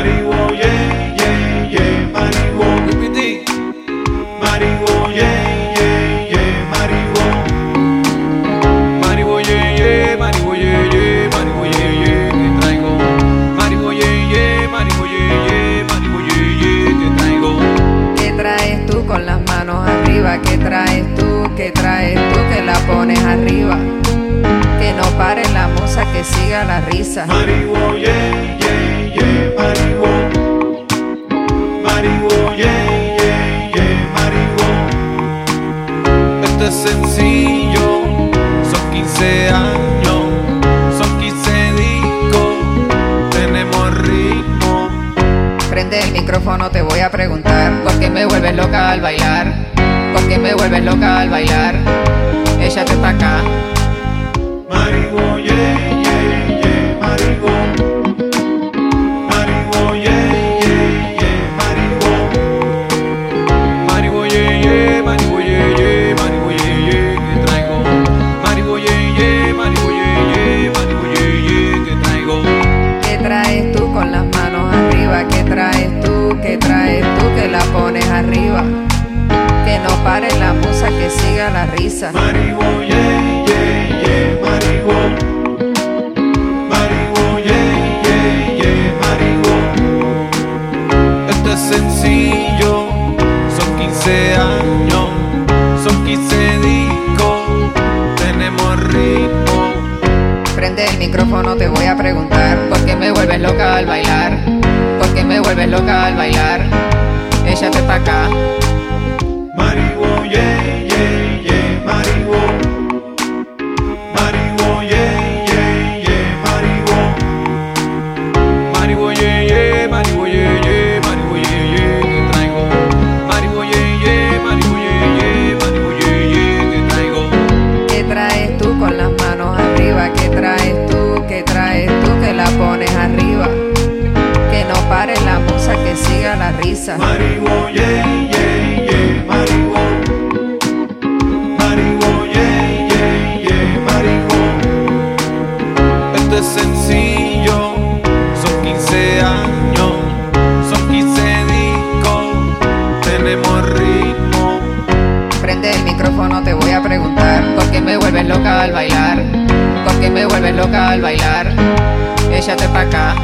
Mariwo, yeah, yeah, yeah, Mariwo. Mariwo, yeah, yeah, yeah, Mariwo. Maribo ye ye, maribo ye ye, maribo ye ye, que traigo. Maribo ye ye, maribo ye ye, maribo ye ye, que traigo. ¿Qué traes tú con las manos arriba? ¿Qué traes tú? ¿Qué traes tú que la pones arriba? Que no pare la musa, que siga la risa. Mariwo, yeah, yeah, sencillo, son 15 años, son 15 discos, tenemos ritmo. Prende el micrófono, te voy a preguntar ¿Por qué me vuelves loca al bailar? ¿Por qué me vuelves loca al bailar? Ella te está acá arriba? Que no pare la musa, que siga la risa Mariwo, yeah, yeah, yeah, es sencillo, son 15 años, son 15 discos, tenemos ritmo. Prende el micrófono, te voy a preguntar ¿Por qué me vuelves loca al bailar? ¿Por qué me vuelves loca al bailar? Risa Mariwo, yeah, yeah, yeah, Mariwo. Mariwo, yeah, yeah, yeah, Mariwo. Esto es sencillo, son 15 años, son 15 discos, tenemos ritmo. Prende el micrófono, te voy a preguntar ¿Por qué me vuelves loca al bailar? ¿Por qué me vuelves loca al bailar? Ella te está acá